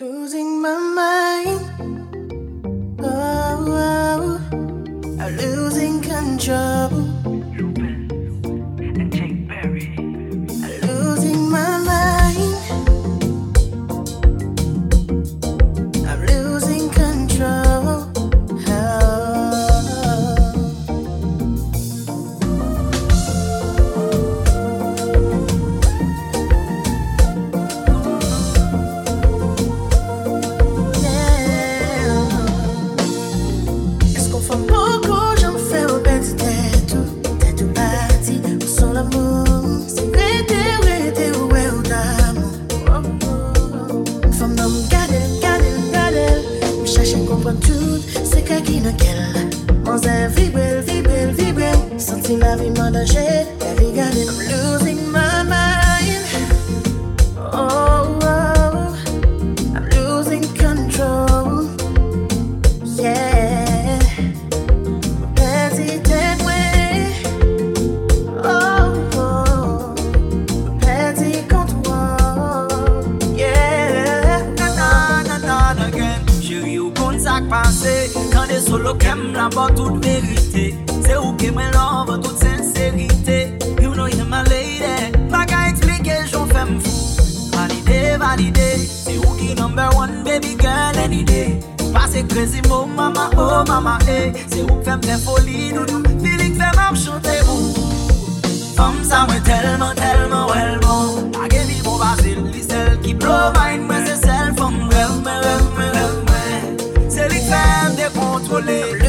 Losing my mind. Oh, oh. oh. I'm losing control. I'm losing my mind. Oh, oh, I'm losing control. Yeah. way. Oh, oh Yeah. again. passé. Quand des solos toute vérité. C'est où qui me love, toute You know him a lady Ma ka explikey joun fem foun Valide, valide Se ou ki number one baby girl any day Ou pa se krezi mou mama, oh mama eh. e Se ou k fem te foli nou nou Filik fem ap chante mou Fom sa mwen telman, telman wel bon A gen mi bo ba zil, li zel Ki plovayn mwen se zel Fom rem, rem, rem, rem, rem Selik fem de kontrole Mwen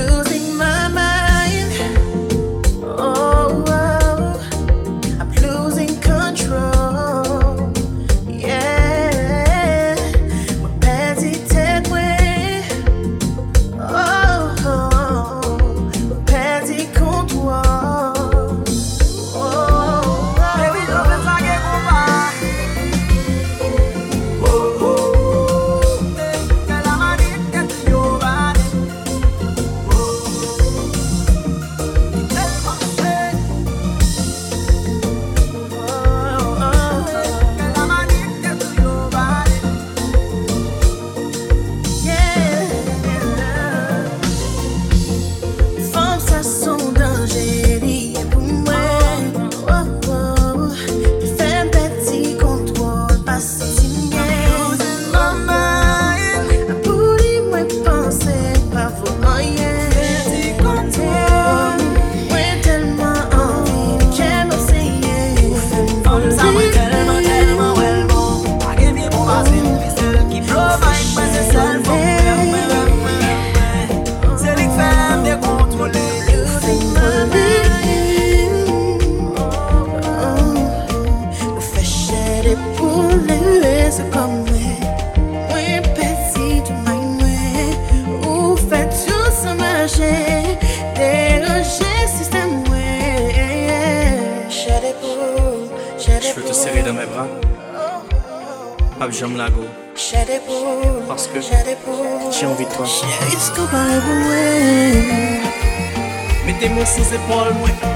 one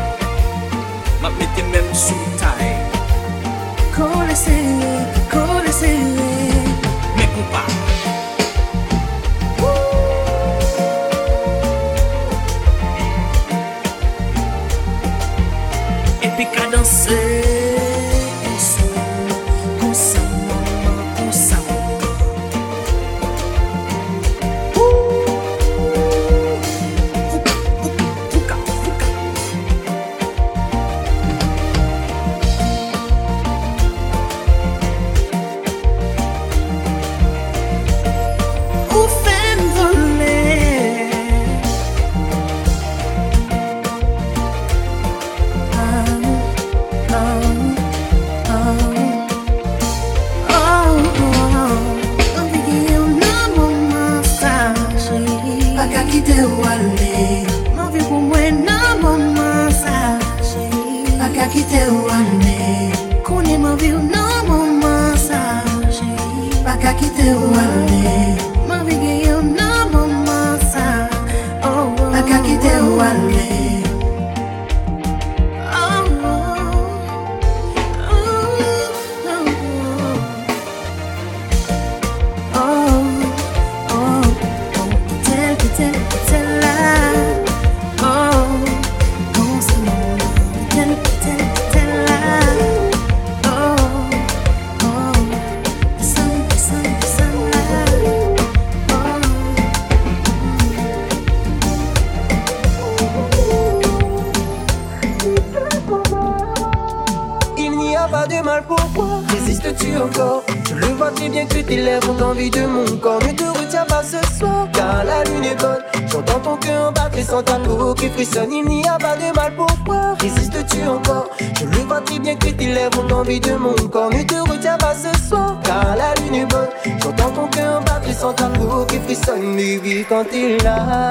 tu tu encore. Je le vois très bien que tes lèvres ont envie de mon corps. Ne te retiens pas ce soir, car la lune est bonne. J'entends ton cœur battre et sans ta peau qui frissonne. Il n'y a pas de mal pour toi. Résistes-tu encore Je le vois très bien que tes lèvres ont envie de mon corps. Ne te retiens pas ce soir, car la lune est bonne. J'entends ton cœur battre et sans ta peau qui frissonne. oui, quand il là.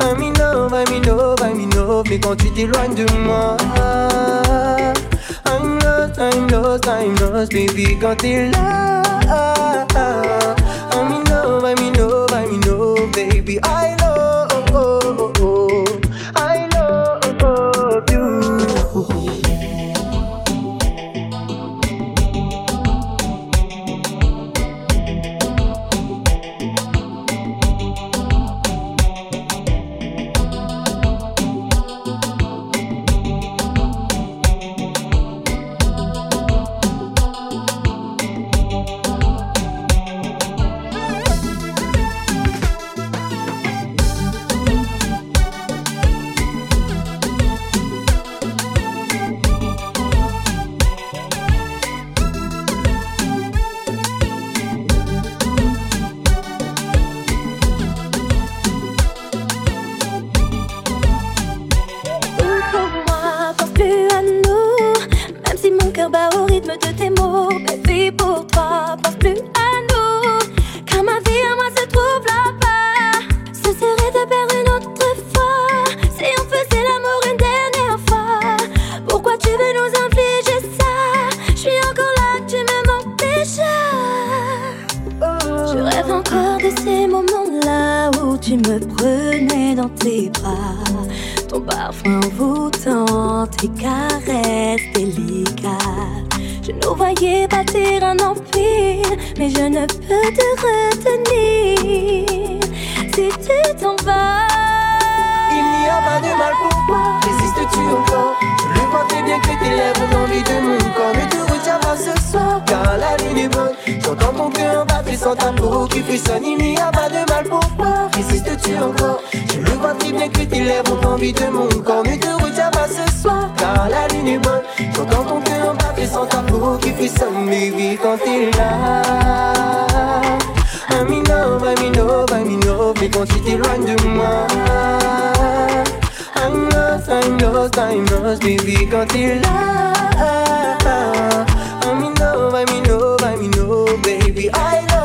Un minot, un I un minot mais quand tu t'éloignes de moi. I'm lost, i lost, baby, got the love. I'm in love, I'm in love, I'm in love, baby, I lèvres bon envie de mon corps, ne te retiens pas ce soir Car la lune est bonne J'entends ton cœur battre sans ta peau qui frissonne Baby, quand t'es là I'm in love, I'm in love, I'm in love Mais quand tu t'éloignes de moi I'm lost, I'm lost, I'm lost Baby, quand t'es là I'm in love, I'm in love, I'm in love Baby, I love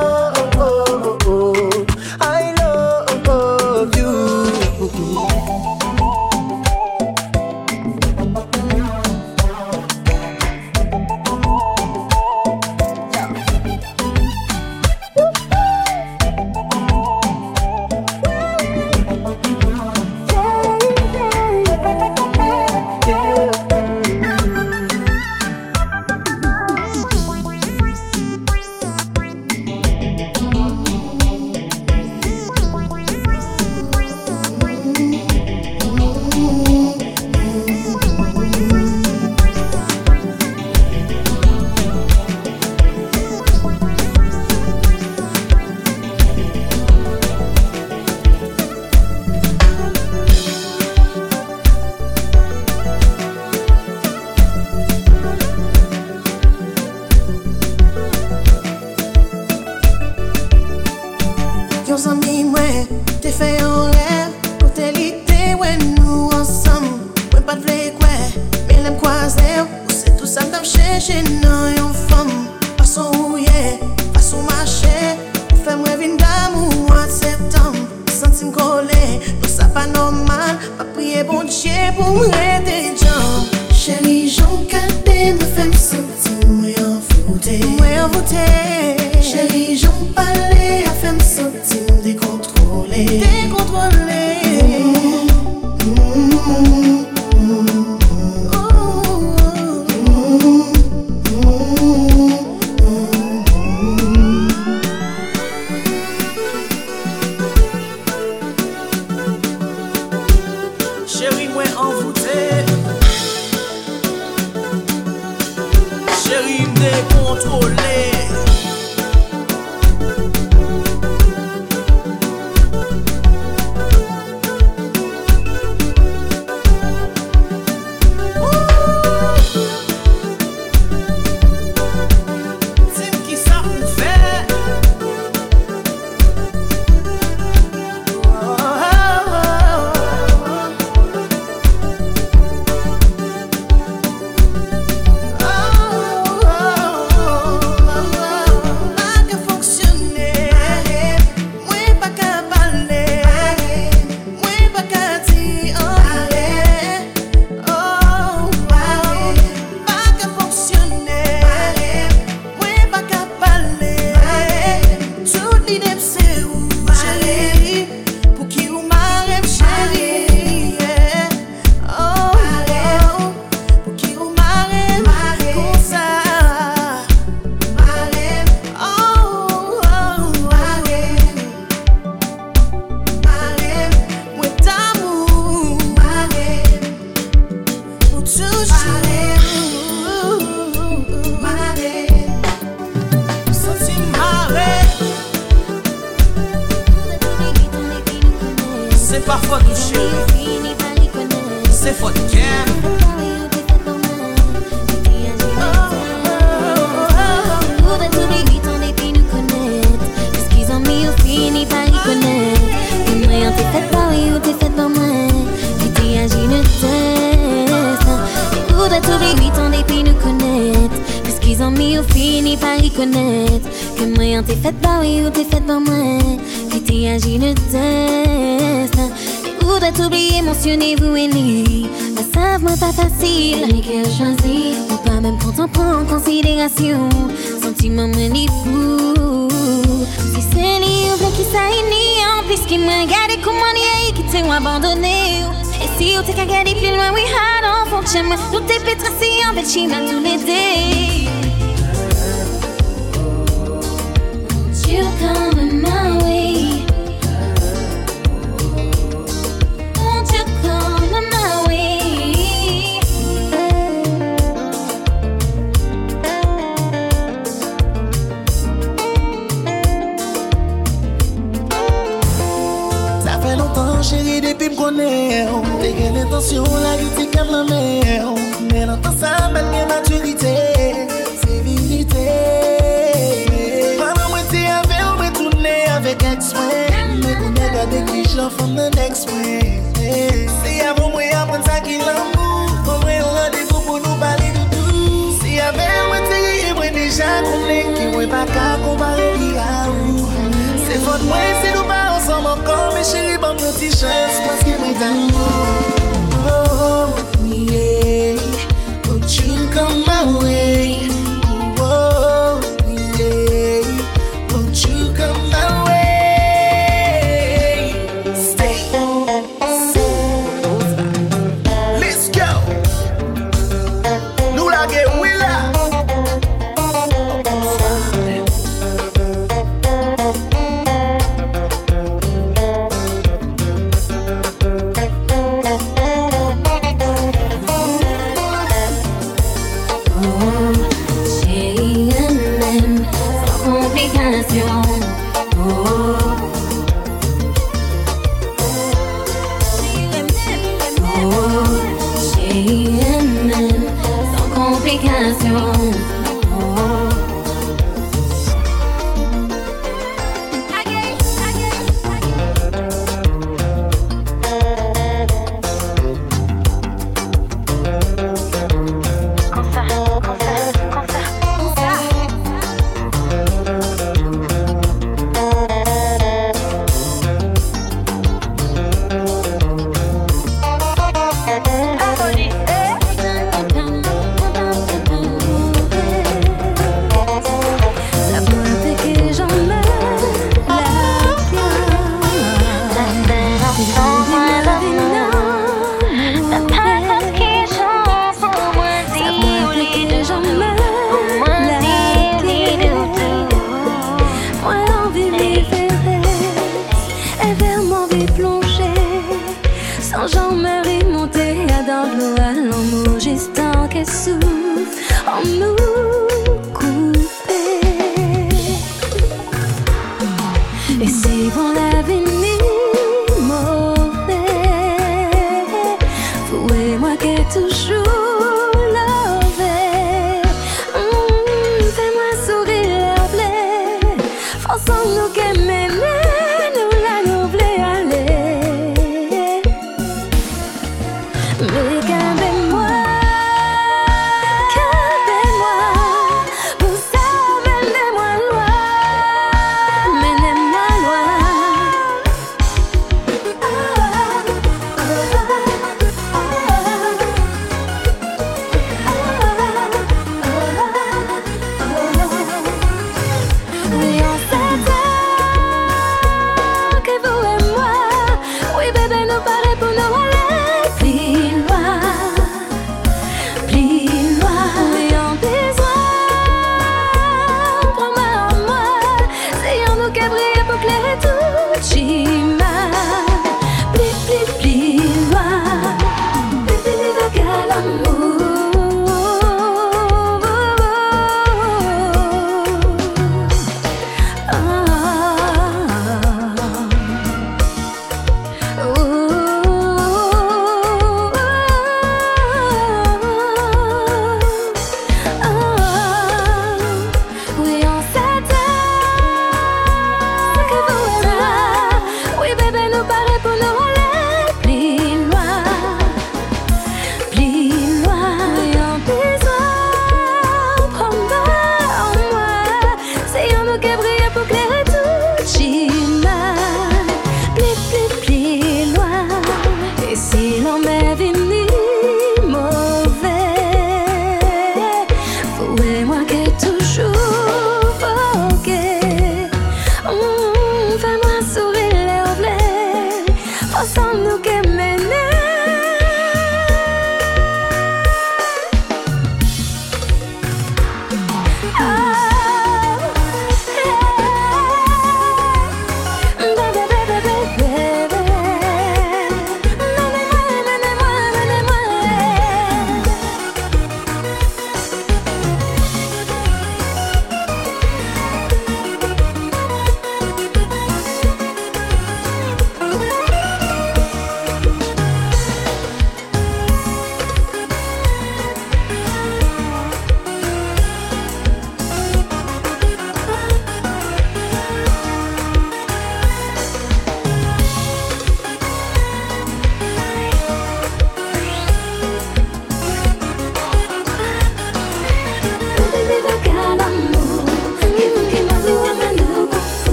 fini par y connaître. Que moyen t'es fait par oui ou t'es fait par moi. que t'y agis, ne teste. Et où doit oublier tant dépit nous connaître. Puisqu'ils ont mis au fini par y connaître. Que moyen t'es fait par oui ou t'es fait par moi. que t'y agis, ne teste. Et où tout oublié mentionnez-vous Ellie. La savent, moi, pas facile. Mais qu'elle choisit. Ou pas même quand on prend en considération. Sentiment, mais ni fou. qui s'aînit en plus qui m'a gardé comme on y qui t'ont abandonné. Et si on t'a gardé plus loin, oui, alors faut que j'aime tout tes pétrassés en tous les dés. You coming my way. Tansyon la gite kem la me Men an to sa bel gen maturite Se vinite Panan mwen te ave Mwen toune ave keks mwen Mwen kou nega de kishon Fon men deks mwen Se ya moun mwen apren sakil anmou Kon mwen lade kou pou nou bali doutou Se ya mwen mwen te yi mwen Deja kounen ki mwen pa kakou Balen ki harou Se fon mwen se nou pa ansan mwen Kon mwen cheri bon mwen ti chan S'kwans ki mwen tanmou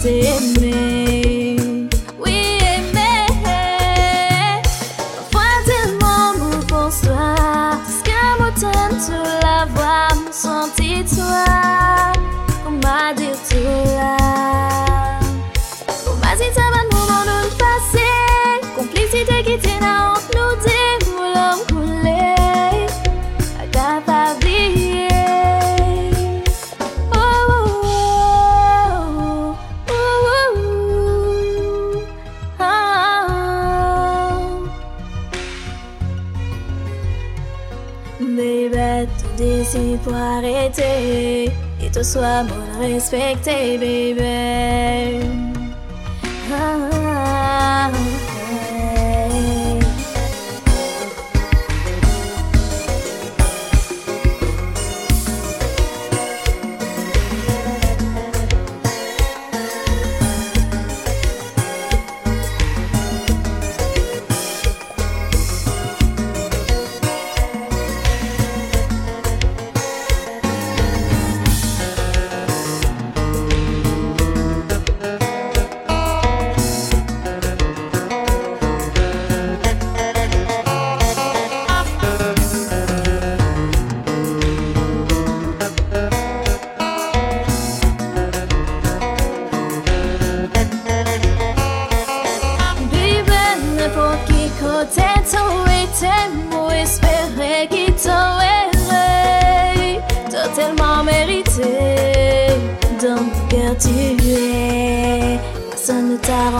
Did et te sois moins respecté, bébé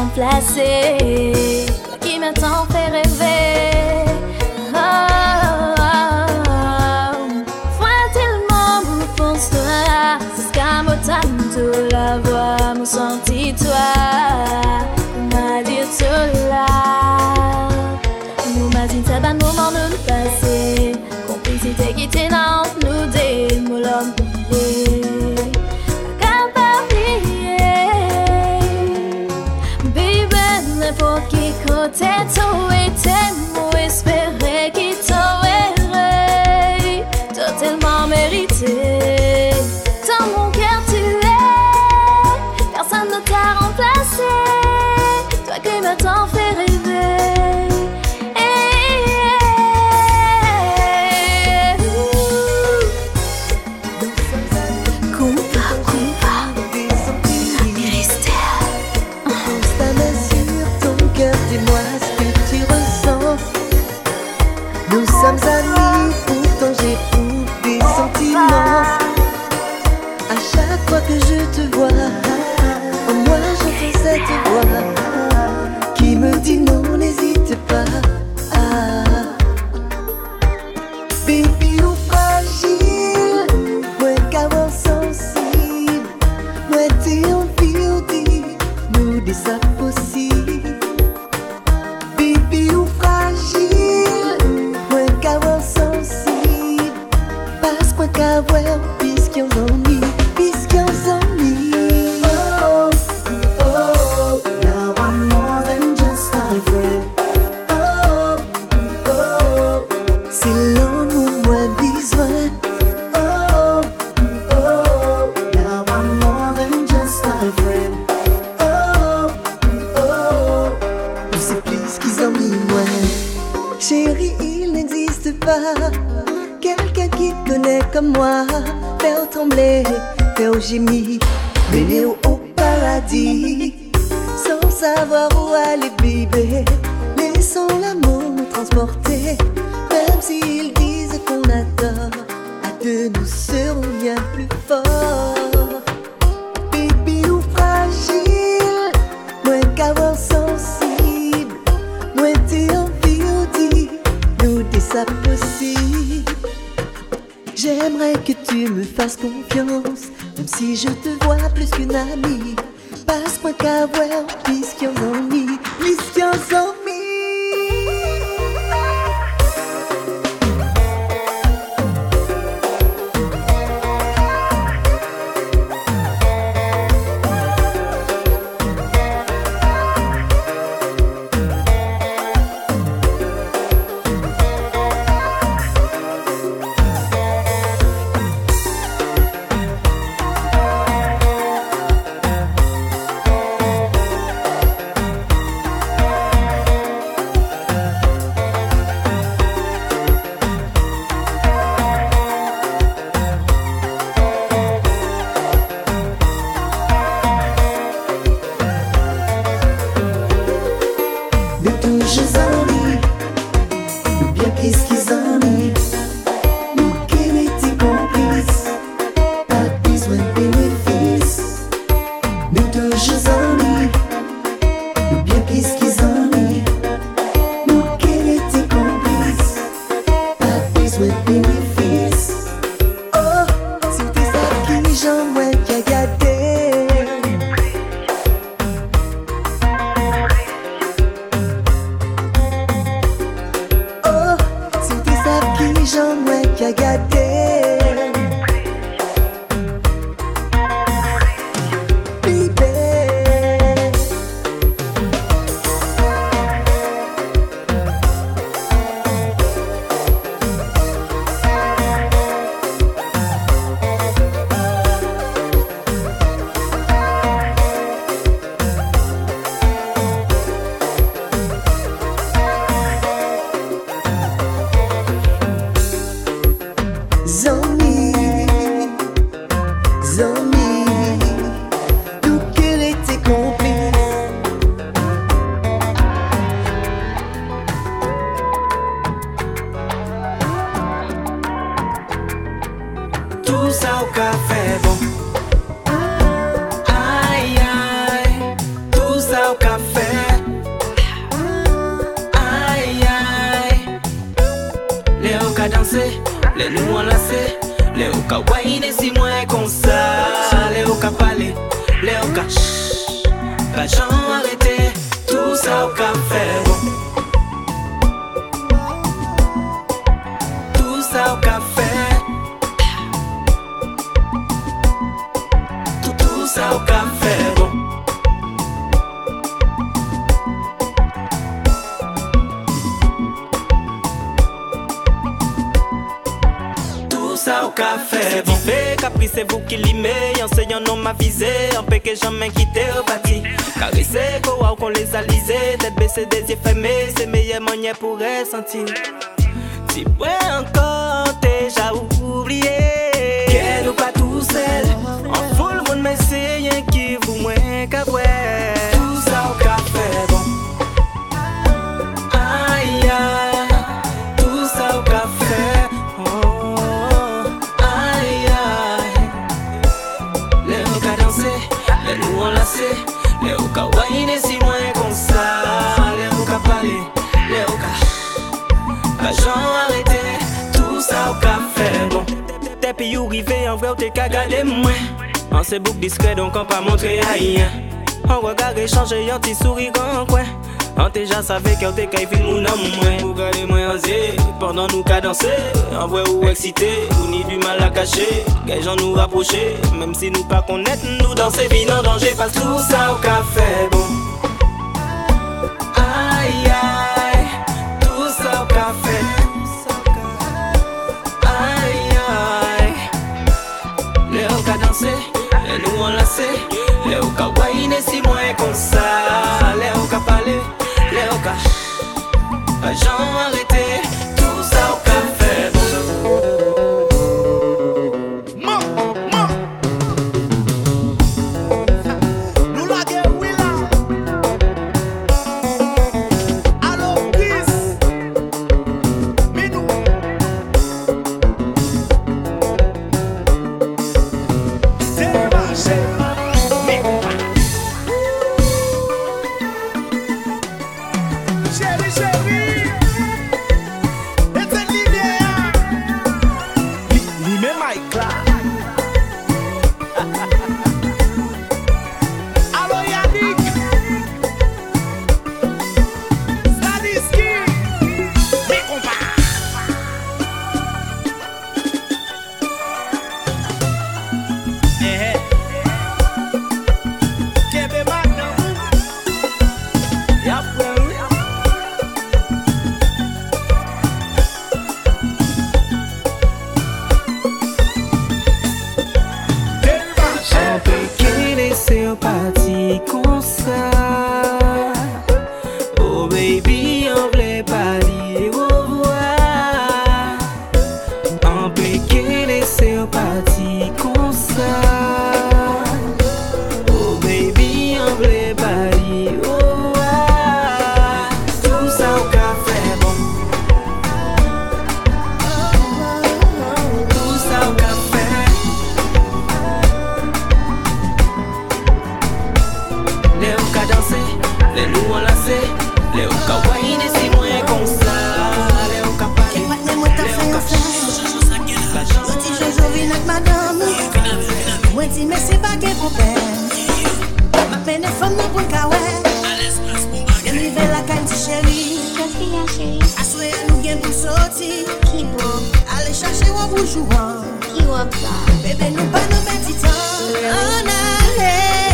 complacer. faire trembler, faire gémir, mener au paradis. Sans savoir où aller, bébé, laissons l'amour nous transporter. Même s'ils disent qu'on adore, à deux nous serons bien plus forts. Bébé ou fragile, moins qu'avoir sensible, moins t'es envie, nous ça possible J'aimerais que tu me fasses confiance, même si je te vois plus qu'une amie. Passe-moi qu'à voir, puisqu'il y en a mis, puisqu'il y café Aïe Ai, ai, tu café. aïe aïe. les danser, les nou Les leo si mwen Les sa, les ka Les leo ka arrêté, arrêter, tout ça au café bon. fait bon fait, vous vous qui l'imé, enseignant non ma vize en peke jamen au ou bati qu'on les c'est baissé des yeux fermés, Se c'est manye pour ressentir On se boucle discret donc on pas montrer rien. On regarde échanger, on t'y sourit en coin. On déjà savait qu'elle t'es qu'à vivre mon On Pour les moyens et pendant nous qu'à danser. En voit ou excité, a ni du mal à cacher. Gay gens nous rapprocher, même si nous pas connaître, nous danser, bien, en danger. Parce que tout ça au café, Lè ou ka wè inè si mwen kon sa Lè ou ka pale Lè ou ka A jan wè re Le ou ka woyine si mwenye kon sa Le ou ka panye, le ou ka chanjou sa kè la Mwen ti chanjou vina k madame Mwen ti mèsi bagè pou bè Mè mène fèmè pou kawè Mwen li vè la kany ti chèri Aswe anou gen pou soti A le chanjou anvou jouan Bebe nou panou bè titan On a lè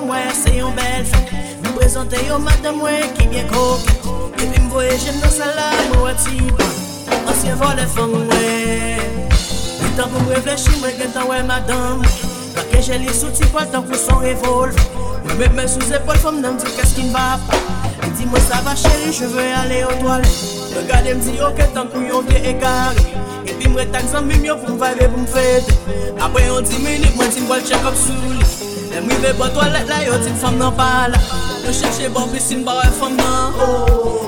Mwen se yon bel fè Mwen prezante yon madame wè Ki byen koke E pi mwen voye jen nan salay Mwen wè ti wè Ansyen wè le fè mwen wè Mwen tan pou mwen vlechi mwen gen tan wè madame Mwen kè jen li sou ti wè tan pou son revolve Mwen mè mè sou zepol fè mnen mdi kè skin va pa Mwen di mwen sa va chèri jwè wè ale o toal Mwen gade mdi yo kè tan pou yon kè e gare Retan zan bim yo vum vay ve vum fed A bwen yon di menik mwantin bol chek ap sul E mwi ve bot walek la yotik fom nan val Mwen chakche bopi sin ba we fom nan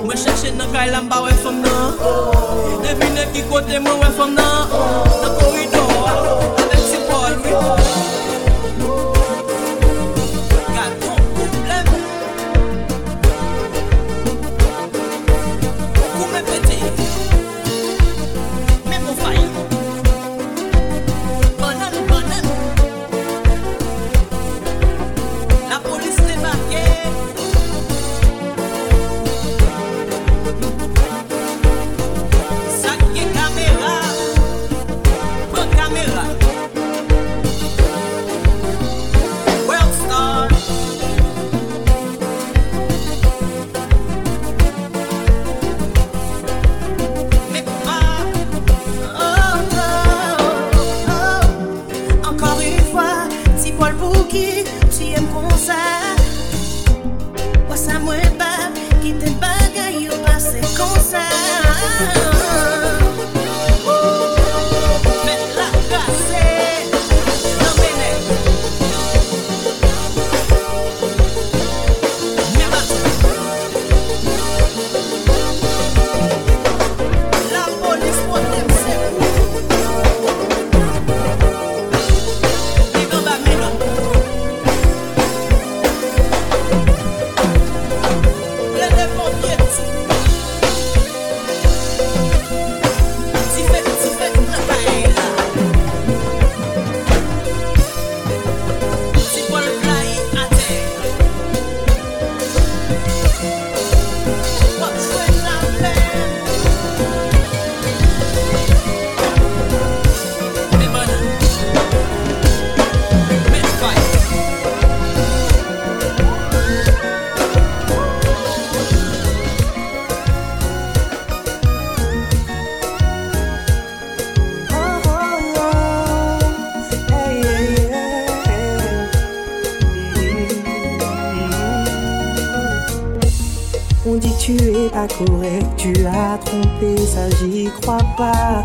Mwen chakche nan kailan ba we fom nan De bine ki kote mwen we fom nan Na kou yi don, a dek si bol wik correct, tu as trompé, ça j'y crois pas.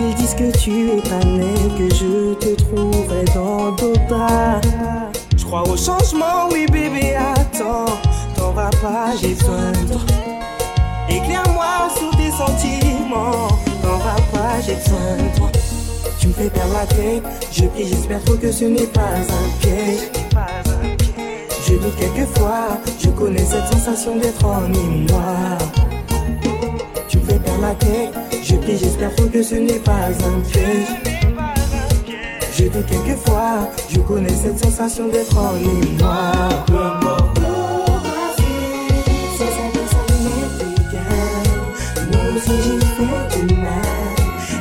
Ils disent que tu es pas né, que je te trouverai dans d'autres bras. Je crois au changement, oui bébé, attends, t'en vas pas, j'ai besoin de toi. Éclaire-moi sur tes sentiments, t'en vas pas, j'ai besoin de toi. Tu me fais perdre la tête, je prie j'espère trop que ce n'est pas un piège. Je doute quelquefois, je connais cette sensation d'être en moi. Tu fais perdre la tête, je dis j'espère fort que ce n'est pas un piège. Je doute quelquefois, je connais cette sensation d'être en moi. Nous si j'ai fait du mal,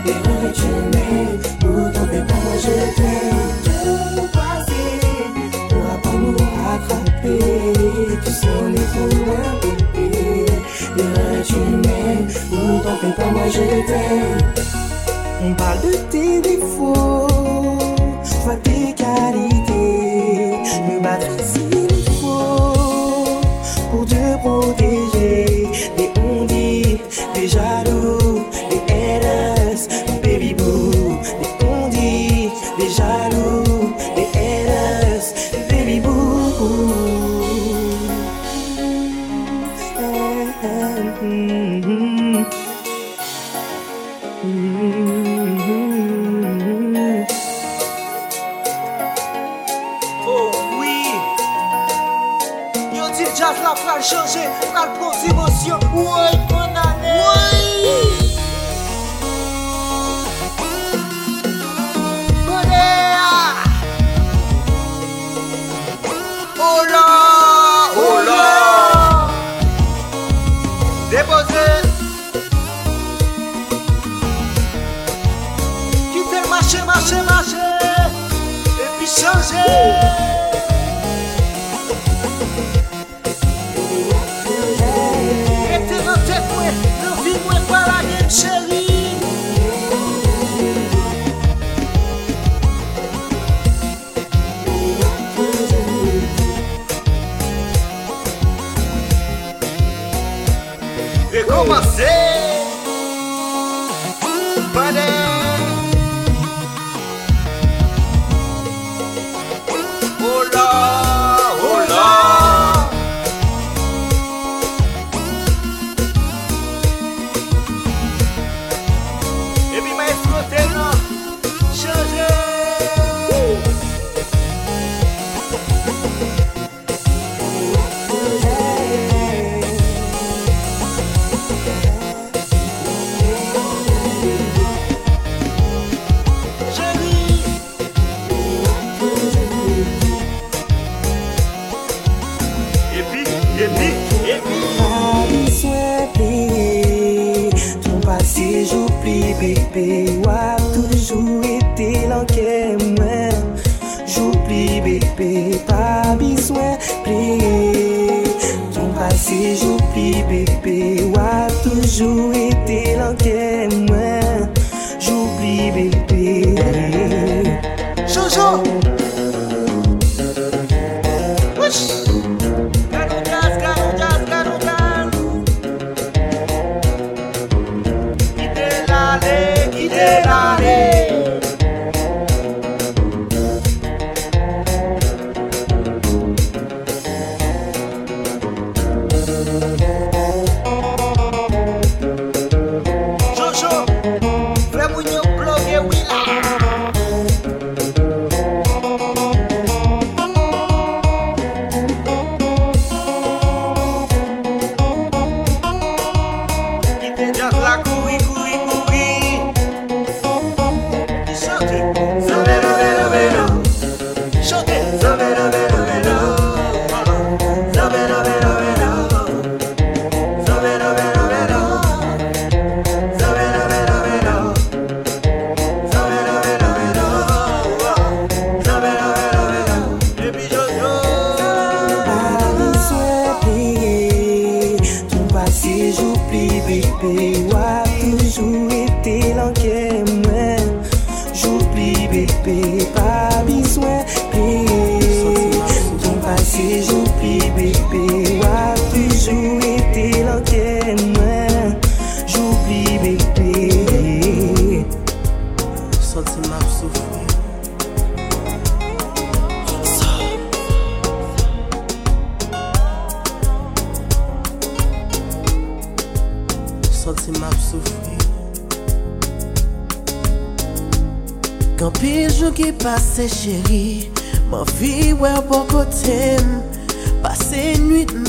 les est tu tu m'aimes ou t'en fais pas, moi je t'aime. On parle de tes défauts, toi tes qualités. Me battre s'il faut pour te protéger. Oh oui Yo di jaz la fèr jòjè Fèr pou zivòsyò Ouè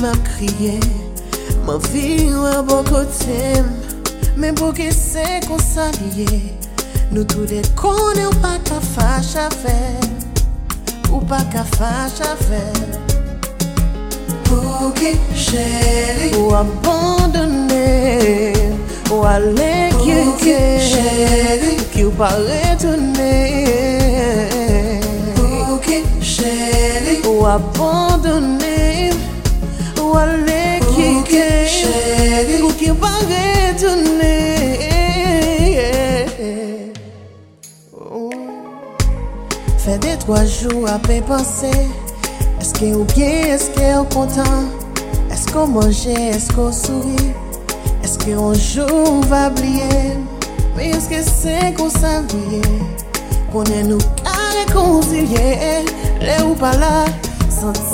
M'a kriye M'a vi ou a bo kote Men pou ki se konsanye Nou tou de kone Ou pa ka fache ave Ou pa ka fache ave Pou ki cheri Ou abandonne Ou ale kye kye Pou ki cheri Ki ou pa retene Pou ki cheri Ou abandonne A lèkikè Chèkou kèkou kèkou oh. A lèkikè Fè de twa jou apè panse Eskè ou bè, eskè ou kontan Eskè ou manje, eskè ou soubi Eskè ou jou ou vabliè Mè eskè sè konsanviè Konè nou kare konsiè Lè ou pa la santi